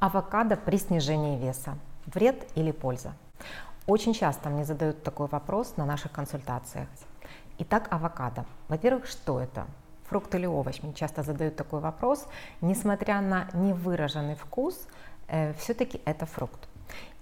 Авокадо при снижении веса. Вред или польза? Очень часто мне задают такой вопрос на наших консультациях. Итак, авокадо. Во-первых, что это? Фрукт или овощ? Мне часто задают такой вопрос. Несмотря на невыраженный вкус, э, все-таки это фрукт.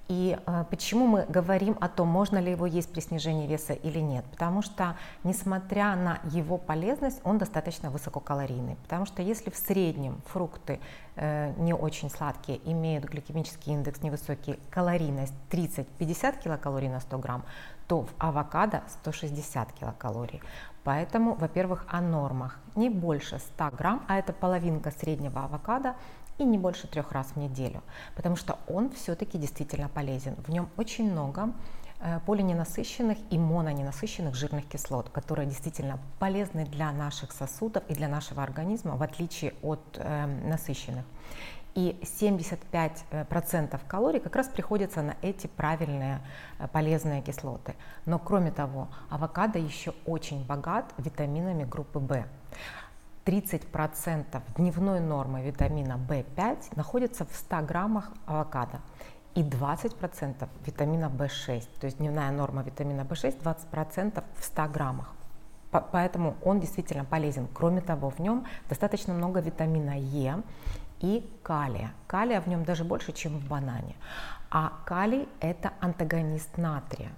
И э, почему мы говорим о том, можно ли его есть при снижении веса или нет? Потому что, несмотря на его полезность, он достаточно высококалорийный. Потому что если в среднем фрукты э, не очень сладкие, имеют гликемический индекс невысокий, калорийность 30-50 килокалорий на 100 грамм, то в авокадо 160 килокалорий. Поэтому, во-первых, о нормах. Не больше 100 грамм, а это половинка среднего авокадо, и не больше трех раз в неделю, потому что он все-таки действительно полезен. В нем очень много полиненасыщенных и мононенасыщенных жирных кислот, которые действительно полезны для наших сосудов и для нашего организма, в отличие от э, насыщенных. И 75% э, калорий как раз приходится на эти правильные э, полезные кислоты. Но кроме того, авокадо еще очень богат витаминами группы В. 30% дневной нормы витамина В5 находится в 100 граммах авокадо и 20% витамина В6, то есть дневная норма витамина В6 20% в 100 граммах. Поэтому он действительно полезен. Кроме того, в нем достаточно много витамина Е и калия. Калия в нем даже больше, чем в банане. А калий – это антагонист натрия.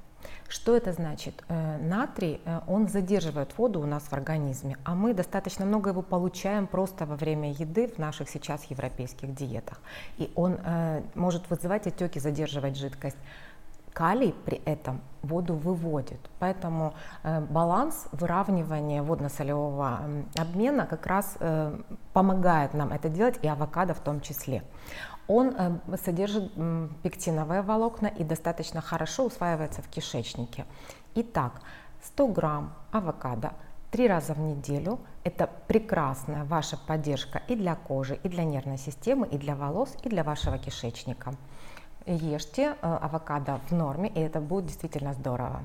Что это значит? Э, натрий, э, он задерживает воду у нас в организме, а мы достаточно много его получаем просто во время еды в наших сейчас европейских диетах. И он э, может вызывать отеки, задерживать жидкость. Калий при этом воду выводит, поэтому э, баланс выравнивания водно-солевого обмена как раз э, помогает нам это делать, и авокадо в том числе. Он э, содержит пектиновые волокна и достаточно хорошо усваивается в кишечнике. Итак, 100 грамм авокадо три раза в неделю – это прекрасная ваша поддержка и для кожи, и для нервной системы, и для волос, и для вашего кишечника ешьте э, авокадо в норме, и это будет действительно здорово.